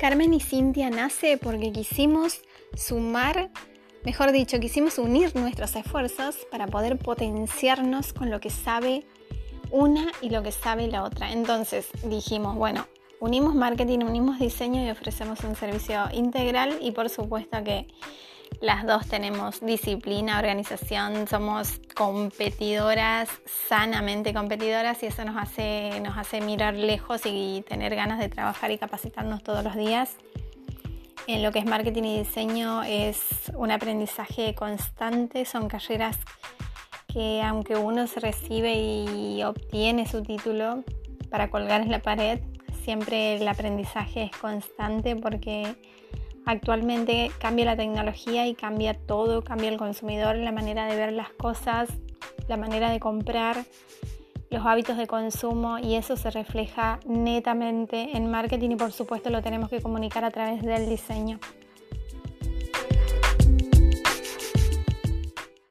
Carmen y Cintia nace porque quisimos sumar, mejor dicho, quisimos unir nuestros esfuerzos para poder potenciarnos con lo que sabe una y lo que sabe la otra. Entonces dijimos, bueno, unimos marketing, unimos diseño y ofrecemos un servicio integral y por supuesto que las dos tenemos disciplina, organización, somos competidoras, sanamente competidoras y eso nos hace, nos hace mirar lejos y tener ganas de trabajar y capacitarnos todos los días. En lo que es marketing y diseño es un aprendizaje constante, son carreras que aunque uno se recibe y obtiene su título para colgar en la pared, siempre el aprendizaje es constante porque Actualmente cambia la tecnología y cambia todo, cambia el consumidor, la manera de ver las cosas, la manera de comprar, los hábitos de consumo y eso se refleja netamente en marketing y por supuesto lo tenemos que comunicar a través del diseño.